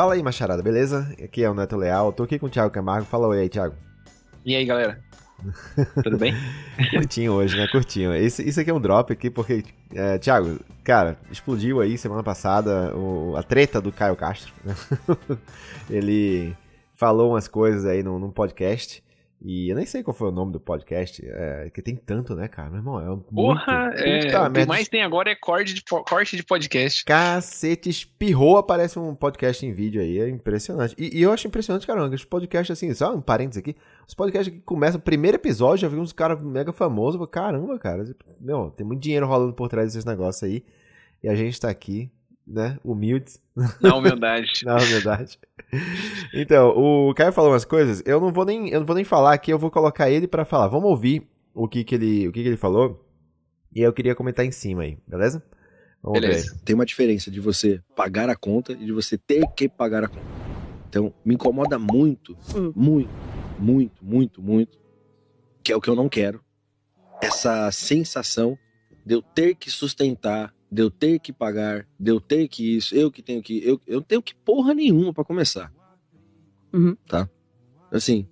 Fala aí, macharada, beleza? Aqui é o Neto Leal, tô aqui com o Thiago Camargo. Fala oi aí, Thiago. E aí, galera? Tudo bem? Curtinho hoje, né? Curtinho. Isso, isso aqui é um drop aqui, porque, é, Thiago, cara, explodiu aí semana passada o, a treta do Caio Castro. Né? Ele falou umas coisas aí num, num podcast. E eu nem sei qual foi o nome do podcast, é, que tem tanto, né, cara? Meu irmão, é um. Porra, muito, é, o que mais tem agora é corte de, corte de podcast. Cacete, espirrou, aparece um podcast em vídeo aí, é impressionante. E, e eu acho impressionante, caramba, os podcasts assim, só um parênteses aqui, os podcasts que começam, primeiro episódio, já vi uns caras mega famosos, caramba, cara, meu, tem muito dinheiro rolando por trás desses negócios aí, e a gente tá aqui, né, humildes. Na humildade. Na humildade. Então, o Caio falou umas coisas, eu não vou nem, eu não vou nem falar aqui, eu vou colocar ele para falar. Vamos ouvir o que que ele, o que que ele falou. E eu queria comentar em cima aí, beleza? Vamos beleza. Ver. Tem uma diferença de você pagar a conta e de você ter que pagar a conta. Então, me incomoda muito, hum. muito, muito, muito, muito, que é o que eu não quero. Essa sensação de eu ter que sustentar de eu ter que pagar, de eu ter que isso, eu que tenho que. Eu, eu tenho que porra nenhuma para começar. Uhum. Tá? Assim,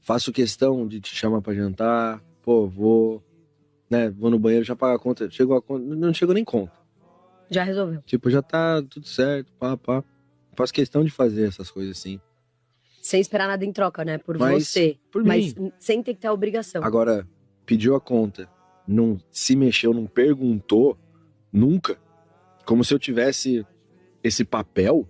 faço questão de te chamar para jantar, pô, vou, né, vou no banheiro, já pago a conta, chegou a conta, não chegou nem conta. Já resolveu. Tipo, já tá tudo certo, pá, pá. Faço questão de fazer essas coisas assim. Sem esperar nada em troca, né? Por mas, você. Por mas mim. sem ter que ter a obrigação. Agora, pediu a conta, não se mexeu, não perguntou, Nunca. Como se eu tivesse esse papel.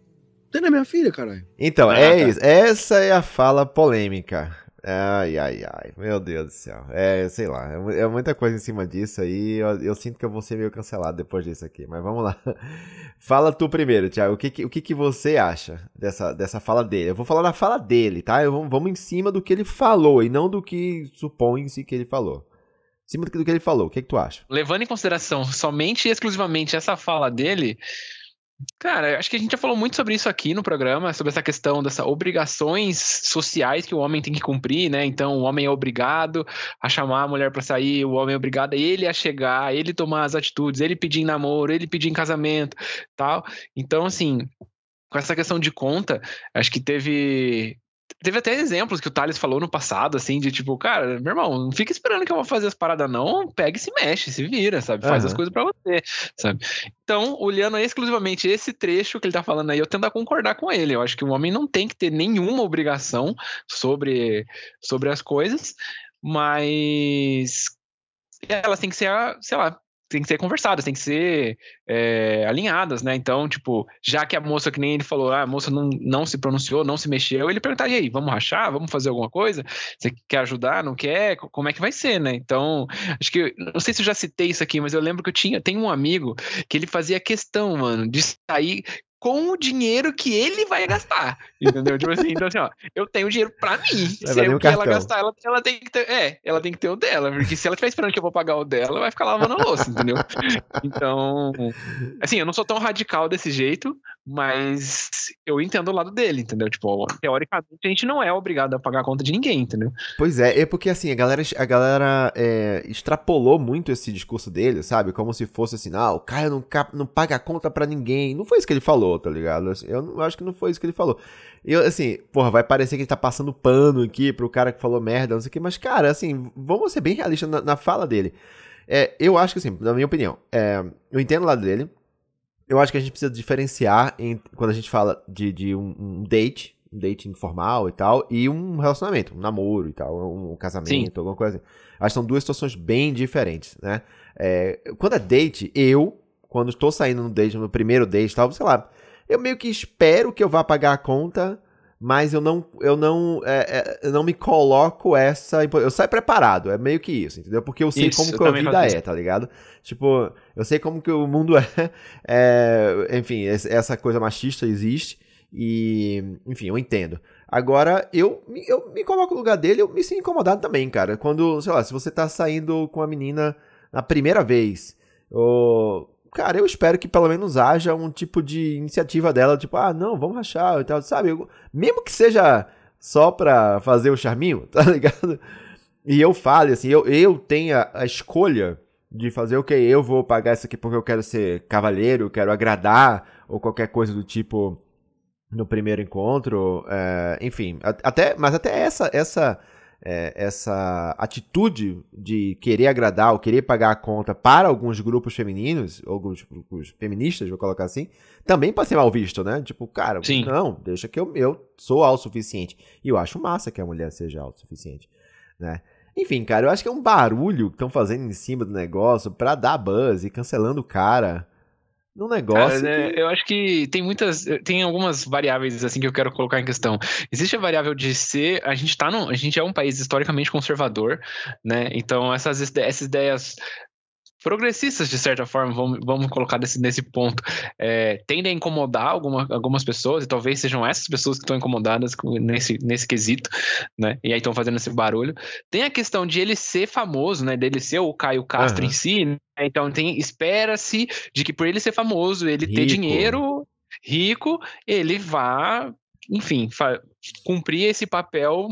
Tem na minha filha, caralho. Então, ah, é tá. isso. Essa é a fala polêmica. Ai, ai, ai. Meu Deus do céu. É, sei lá. É, é muita coisa em cima disso aí. Eu, eu, sinto que eu vou ser meio cancelado depois disso aqui. Mas vamos lá. Fala tu primeiro, Thiago. O que, o que, que você acha dessa, dessa fala dele? Eu vou falar da fala dele, tá? Eu, vamos em cima do que ele falou e não do que supõe-se que ele falou cima do que ele falou. O que, é que tu acha? Levando em consideração somente e exclusivamente essa fala dele, Cara, acho que a gente já falou muito sobre isso aqui no programa, sobre essa questão dessas obrigações sociais que o homem tem que cumprir, né? Então, o homem é obrigado a chamar a mulher para sair, o homem é obrigado a ele a chegar, ele tomar as atitudes, ele pedir em namoro, ele pedir em casamento, tal. Então, assim, com essa questão de conta, acho que teve Teve até exemplos que o Thales falou no passado, assim, de tipo, cara, meu irmão, não fica esperando que eu vou fazer as paradas, não. Pega e se mexe, se vira, sabe? Faz uhum. as coisas para você, sabe? Então, olhando exclusivamente esse trecho que ele tá falando aí, eu tento concordar com ele. Eu acho que o homem não tem que ter nenhuma obrigação sobre, sobre as coisas, mas elas têm que ser, sei lá, tem que ser conversadas, tem que ser é, alinhadas, né? Então, tipo, já que a moça, que nem ele falou, ah, a moça não, não se pronunciou, não se mexeu, ele perguntar, e aí, vamos rachar? Vamos fazer alguma coisa? Você quer ajudar? Não quer? Como é que vai ser, né? Então, acho que, não sei se eu já citei isso aqui, mas eu lembro que eu tinha, tem um amigo que ele fazia questão, mano, de sair com o dinheiro que ele vai gastar. Entendeu? tipo assim, então assim, ó, eu tenho dinheiro pra mim. se é o que ela gastar, ela, ela tem que ter. É, ela tem que ter o dela. Porque se ela estiver esperando que eu vou pagar o dela, vai ficar lavando a louça, entendeu? Então. Assim, eu não sou tão radical desse jeito, mas eu entendo o lado dele, entendeu? Tipo, teoricamente a gente não é obrigado a pagar a conta de ninguém, entendeu? Pois é, é porque assim, a galera, a galera é, extrapolou muito esse discurso dele, sabe? Como se fosse assim, ah, o Caio não, não paga a conta pra ninguém. Não foi isso que ele falou tá ligado? Assim, eu, eu acho que não foi isso que ele falou. Eu, assim, porra, vai parecer que ele tá passando pano aqui pro cara que falou merda, não sei o que, mas, cara, assim, vamos ser bem realistas na, na fala dele. É, eu acho que, assim, na minha opinião, é, eu entendo o lado dele. Eu acho que a gente precisa diferenciar em, quando a gente fala de, de um, um date, um date informal e tal, e um relacionamento, um namoro e tal, um, um casamento, Sim. alguma coisa assim. Acho que são duas situações bem diferentes, né? É, quando é date, eu, quando estou saindo no date, no primeiro date tal, sei lá, eu meio que espero que eu vá pagar a conta, mas eu não, eu não, é, é, eu não me coloco essa. Eu saio preparado, é meio que isso, entendeu? Porque eu sei isso, como que a vida é, tá ligado? Tipo, eu sei como que o mundo é. é enfim, essa coisa machista existe. E, enfim, eu entendo. Agora, eu, eu me coloco no lugar dele, eu me sinto incomodado também, cara. Quando, sei lá, se você tá saindo com a menina na primeira vez, ou cara, eu espero que pelo menos haja um tipo de iniciativa dela, tipo, ah, não, vamos rachar e tal, sabe? Eu, mesmo que seja só pra fazer o charminho, tá ligado? E eu fale, assim, eu, eu tenha a escolha de fazer, ok, eu vou pagar isso aqui porque eu quero ser cavalheiro, quero agradar, ou qualquer coisa do tipo no primeiro encontro, é, enfim, até, mas até essa essa é, essa atitude de querer agradar ou querer pagar a conta para alguns grupos femininos, alguns grupos feministas, vou colocar assim, também pode ser mal visto, né? Tipo, cara, Sim. não, deixa que eu, eu sou autossuficiente. E eu acho massa que a mulher seja autossuficiente, né? Enfim, cara, eu acho que é um barulho que estão fazendo em cima do negócio pra dar buzz e cancelando o cara num negócio. Cara, que... Eu acho que tem muitas. Tem algumas variáveis assim que eu quero colocar em questão. Existe a variável de ser. A gente tá no, A gente é um país historicamente conservador, né? Então, essas, essas ideias progressistas, de certa forma, vamos, vamos colocar desse, nesse ponto, é, tendem a incomodar alguma, algumas pessoas, e talvez sejam essas pessoas que estão incomodadas nesse, nesse quesito, né? E aí estão fazendo esse barulho. Tem a questão de ele ser famoso, né? Dele ser o Caio Castro uhum. em si, né? Então tem espera-se de que por ele ser famoso, ele rico. ter dinheiro, rico, ele vá enfim, cumprir esse papel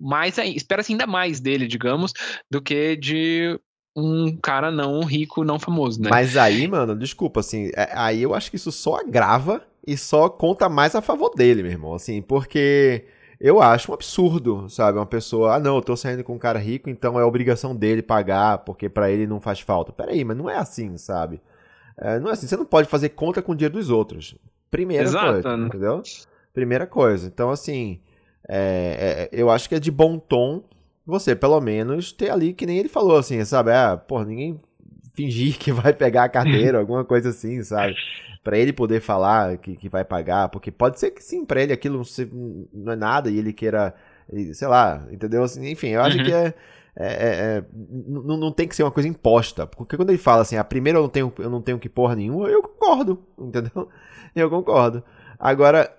mais espera-se ainda mais dele, digamos, do que de um cara não rico, não famoso, né? Mas aí, mano, desculpa, assim, é, aí eu acho que isso só agrava e só conta mais a favor dele, meu irmão, assim, porque eu acho um absurdo, sabe? Uma pessoa, ah, não, eu tô saindo com um cara rico, então é obrigação dele pagar, porque para ele não faz falta. Peraí, mas não é assim, sabe? É, não é assim, você não pode fazer conta com o dinheiro dos outros. Primeira Exato. coisa, entendeu? Primeira coisa. Então, assim, é, é, eu acho que é de bom tom você pelo menos ter ali, que nem ele falou, assim, sabe? Ah, pô, ninguém fingir que vai pegar a carteira, alguma coisa assim, sabe? Para ele poder falar que, que vai pagar, porque pode ser que sim, pra ele aquilo não, não é nada e ele queira, sei lá, entendeu? Assim, enfim, eu acho uhum. que é, é, é, é não, não tem que ser uma coisa imposta, porque quando ele fala assim, a ah, primeira eu não tenho, eu não tenho que porra nenhuma, eu concordo, entendeu? Eu concordo. Agora,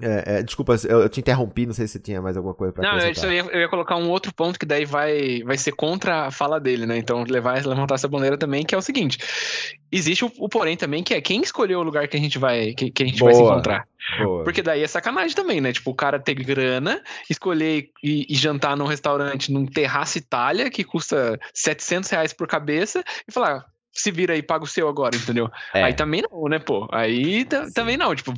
é, é, desculpa, eu, eu, te interrompi, não sei se tinha mais alguma coisa pra Não, eu ia, eu ia, colocar um outro ponto que daí vai, vai ser contra a fala dele, né? Então, levar, levantar essa bandeira também, que é o seguinte: existe o, o porém também, que é quem escolheu o lugar que a gente vai, que, que a gente Boa. vai se encontrar. Boa. Porque daí é sacanagem também, né? Tipo, o cara ter grana, escolher e, e jantar num restaurante num Terraço Itália, que custa 700 reais por cabeça, e falar, se vira aí, paga o seu agora, entendeu? É. Aí também não, né, pô? Aí também não, tipo,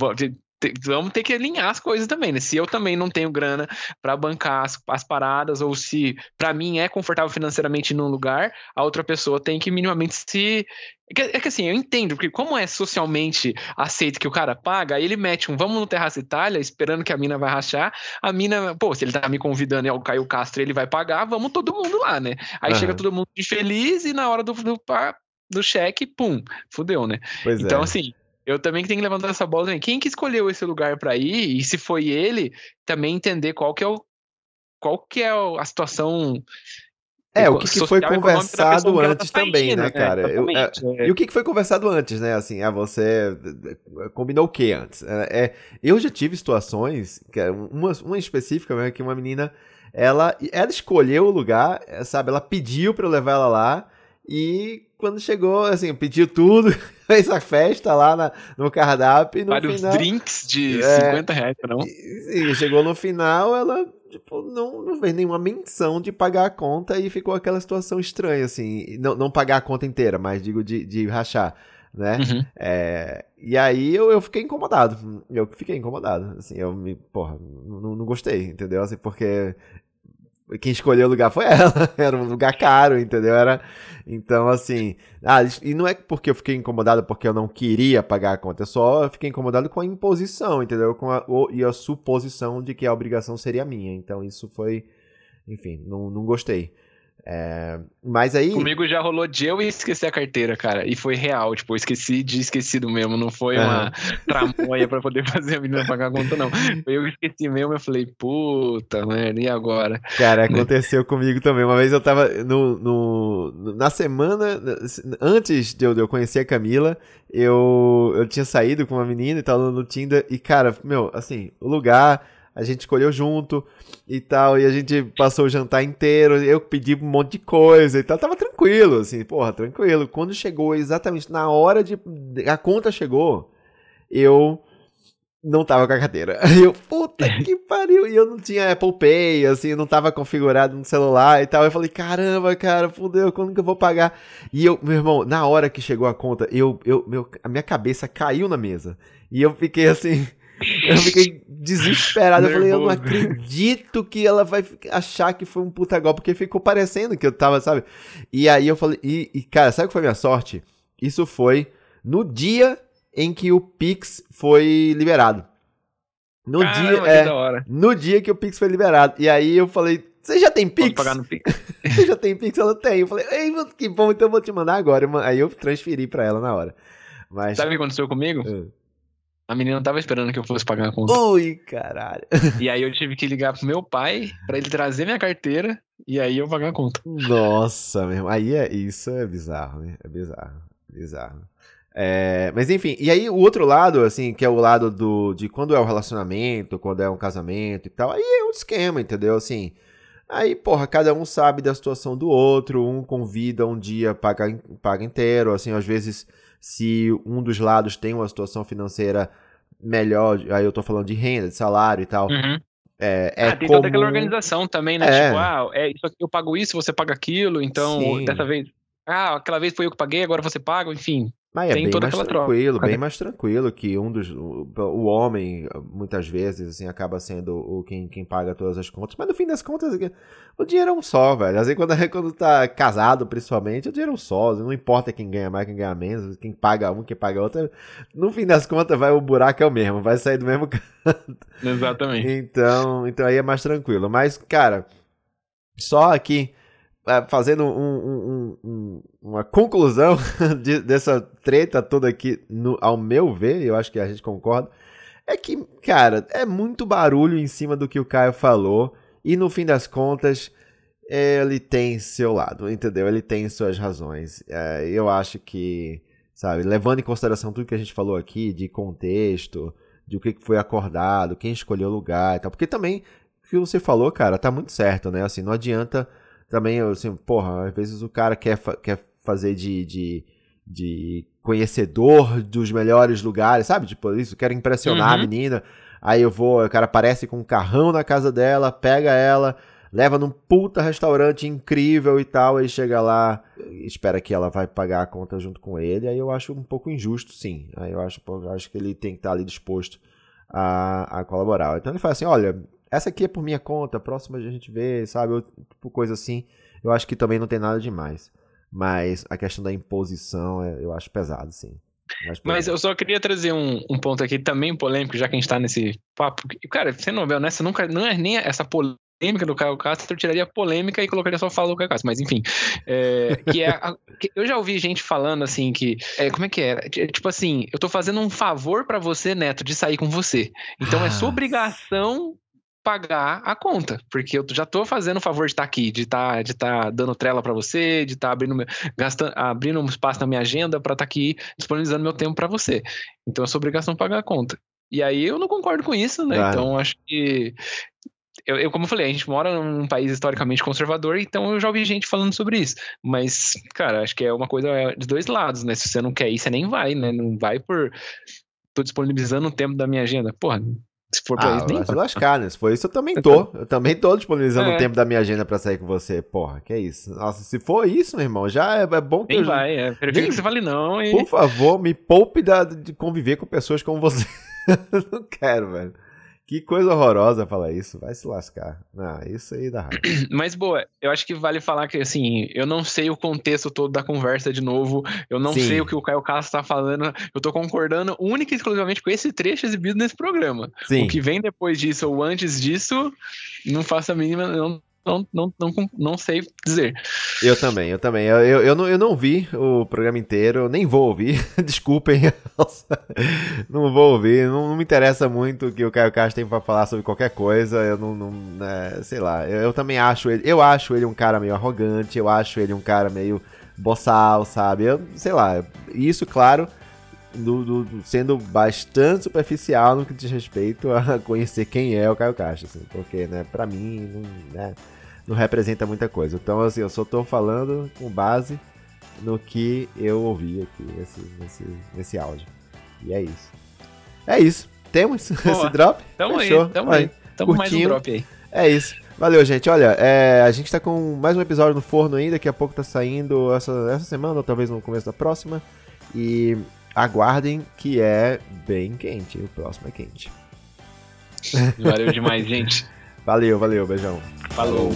vamos ter que alinhar as coisas também, né? Se eu também não tenho grana para bancar as, as, paradas, ou se para mim é confortável financeiramente num lugar, a outra pessoa tem que minimamente se. É que, é que, assim, eu entendo, porque como é socialmente aceito que o cara paga, aí ele mete um vamos no Terraço Itália, esperando que a mina vai rachar, a mina, pô, se ele tá me convidando e é o Caio Castro ele vai pagar, vamos todo mundo lá, né? Aí uhum. chega todo mundo feliz e na hora do, do, do cheque, pum, fudeu, né? Pois então, é. assim, eu também tenho que levantar essa bola também. Quem que escolheu esse lugar para ir? E se foi ele, também entender qual que é o qual que é a situação é, o que, que foi conversado antes tá também, né, né, cara? É, eu, é, é. E o que, foi conversado antes, né? Assim, ah, você combinou o que antes? É, é, eu já tive situações, uma, uma específica, né, que uma menina, ela, ela escolheu o lugar, sabe? Ela pediu para eu levar ela lá, e quando chegou, assim, pediu tudo, fez a festa lá na, no cardápio. No Vários final, drinks de é, 50 reais, não? E, e, chegou no final, ela tipo, não, não fez nenhuma menção de pagar a conta e ficou aquela situação estranha, assim. Não, não pagar a conta inteira, mas digo de, de rachar, né? Uhum. É, e aí eu, eu fiquei incomodado. Eu fiquei incomodado, assim, eu me, porra, não, não gostei, entendeu? Assim, porque quem escolheu o lugar foi ela. Era um lugar caro, entendeu? Era então assim, ah, e não é porque eu fiquei incomodado porque eu não queria pagar a conta, eu só fiquei incomodado com a imposição, entendeu? Com a, o, e a suposição de que a obrigação seria minha. Então isso foi, enfim, não, não gostei. É, mas aí. Comigo já rolou de eu esquecer a carteira, cara. E foi real. Tipo, eu esqueci de esquecido mesmo. Não foi uma tramóia pra poder fazer a menina pagar a conta, não. Foi eu que esqueci mesmo. Eu falei, puta merda, e agora? Cara, né? aconteceu comigo também. Uma vez eu tava no, no, na semana, antes de eu, de eu conhecer a Camila, eu, eu tinha saído com uma menina e tal no Tinder. E, cara, meu, assim, o lugar a gente escolheu junto e tal, e a gente passou o jantar inteiro, eu pedi um monte de coisa e tal, tava tranquilo, assim, porra, tranquilo. Quando chegou exatamente na hora de. A conta chegou, eu não tava com a carteira. Aí eu, puta que pariu. E eu não tinha Apple Pay, assim, não tava configurado no celular e tal. Eu falei, caramba, cara, fudeu, quando que eu vou pagar? E eu, meu irmão, na hora que chegou a conta, eu, eu, meu, a minha cabeça caiu na mesa. E eu fiquei assim. Eu fiquei desesperado. eu falei, eu não acredito que ela vai achar que foi um puta golpe, porque ficou parecendo que eu tava, sabe? E aí eu falei, e, e cara, sabe o que foi a minha sorte? Isso foi no dia em que o Pix foi liberado. No Caramba, dia, é, no dia que o Pix foi liberado. E aí eu falei, você já tem Pix? Pode pagar no Pix. você já tem Pix? Ela tem. Eu falei, Ei, que bom, então eu vou te mandar agora. Aí eu transferi pra ela na hora. Mas... Sabe o que aconteceu comigo? É. A menina tava esperando que eu fosse pagar a conta. Ui, caralho. E aí eu tive que ligar pro meu pai para ele trazer minha carteira e aí eu pagar a conta. Nossa, mesmo. Aí é, isso é bizarro, né? É bizarro. Bizarro. É, mas enfim, e aí o outro lado, assim, que é o lado do de quando é um relacionamento, quando é um casamento e tal, aí é um esquema, entendeu? Assim, aí, porra, cada um sabe da situação do outro, um convida um dia, paga, paga inteiro, assim, às vezes, se um dos lados tem uma situação financeira melhor, aí eu tô falando de renda, de salário e tal. Uhum. É, é ah, tem como... toda aquela organização também, né? É. Tipo, ah, é, isso aqui, eu pago isso, você paga aquilo, então Sim. dessa vez. Ah, aquela vez foi eu que paguei, agora você paga, enfim. Mas é bem mais tranquilo, troca. bem mais tranquilo que um dos. O, o, homem, muitas vezes, assim, acaba sendo o quem, quem paga todas as contas. Mas no fim das contas, o dinheiro é um só, velho. Às vezes quando, quando tá casado, principalmente, o dinheiro é um só. Não importa quem ganha mais, quem ganha menos, quem paga um, quem paga outro. No fim das contas, vai, o buraco é o mesmo, vai sair do mesmo canto. Exatamente. Então, então aí é mais tranquilo. Mas, cara, só aqui é, fazendo um, um, um, uma conclusão de, dessa treta toda aqui, no, ao meu ver, eu acho que a gente concorda, é que, cara, é muito barulho em cima do que o Caio falou, e no fim das contas, ele tem seu lado, entendeu? Ele tem suas razões. É, eu acho que, sabe, levando em consideração tudo que a gente falou aqui, de contexto, de o que foi acordado, quem escolheu o lugar e tal, porque também, o que você falou, cara, tá muito certo, né? Assim, não adianta também, assim, porra, às vezes o cara quer, quer fazer de, de, de conhecedor dos melhores lugares, sabe? Tipo, isso, quero impressionar uhum. a menina. Aí eu vou, o cara aparece com um carrão na casa dela, pega ela, leva num puta restaurante incrível e tal, aí chega lá, espera que ela vai pagar a conta junto com ele, aí eu acho um pouco injusto, sim. Aí eu acho, eu acho que ele tem que estar ali disposto a, a colaborar. Então ele fala assim, olha, essa aqui é por minha conta, próxima a gente vê, sabe? Eu, tipo, coisa assim. Eu acho que também não tem nada demais. Mas a questão da imposição é, eu acho pesado, sim. Mas eu só queria trazer um, um, ponto aqui também polêmico, já que a gente tá nesse papo. Cara, sendo honesto, nunca, não é nem essa polêmica do Caio Castro, eu tiraria polêmica e colocaria só fala do Caio Castro, mas enfim. É, que é a, que eu já ouvi gente falando assim que. É, como é que é? Tipo assim, eu tô fazendo um favor para você, Neto, de sair com você. Então é sua obrigação pagar a conta, porque eu já tô fazendo o favor de estar tá aqui, de estar tá, de tá dando trela para você, de estar tá abrindo, gastando, abrindo um espaço na minha agenda para estar tá aqui disponibilizando meu tempo para você. Então é sua obrigação pagar a conta. E aí eu não concordo com isso, né? Claro. Então acho que eu, eu, como eu falei, a gente mora num país historicamente conservador, então eu já ouvi gente falando sobre isso. Mas, cara, acho que é uma coisa de dois lados, né? Se você não quer ir, você nem vai, né? Não vai por. tô disponibilizando o tempo da minha agenda. Porra, se for pra ah, isso, nem. Se lascar, né? Se for isso, eu também tô. Eu também tô disponibilizando o é. tempo da minha agenda pra sair com você. Porra, que é isso. Nossa, se for isso, meu irmão, já é, é bom que nem eu. vai, é. Prefiro nem... que você fale não. E... Por favor, me poupe da, de conviver com pessoas como você. não quero, velho. Que coisa horrorosa falar isso, vai se lascar. Ah, isso aí dá raiva. Mas, boa, eu acho que vale falar que, assim, eu não sei o contexto todo da conversa de novo, eu não Sim. sei o que o Caio Castro tá falando, eu tô concordando única e exclusivamente com esse trecho exibido nesse programa. Sim. O que vem depois disso ou antes disso, não faço a mínima, não, não, não, não, não sei dizer. Eu também, eu também. Eu, eu, eu, não, eu não vi o programa inteiro, nem vou ouvir. Desculpem. não vou ouvir. Não, não, me interessa muito o que o Caio Castro tem pra falar sobre qualquer coisa. Eu não. não é, sei lá. Eu, eu, também acho ele. Eu acho ele um cara meio arrogante. Eu acho ele um cara meio boçal, sabe? Eu, sei lá. Isso, claro. Do, do, sendo bastante superficial no que diz respeito a conhecer quem é o Caio Castro, assim, porque, né, pra mim, não, né, não representa muita coisa. Então, assim, eu só tô falando com base no que eu ouvi aqui nesse, nesse, nesse áudio. E é isso. É isso. Temos Boa. esse drop? Tamo Fechou. aí, tamo aí. aí. Tamo mais um drop aí. É isso. Valeu, gente. Olha, é, a gente tá com mais um episódio no forno aí. Daqui a pouco tá saindo essa, essa semana, ou talvez no começo da próxima. E aguardem que é bem quente. O próximo é quente. Valeu demais, gente. Valeu, valeu. Beijão. Falou.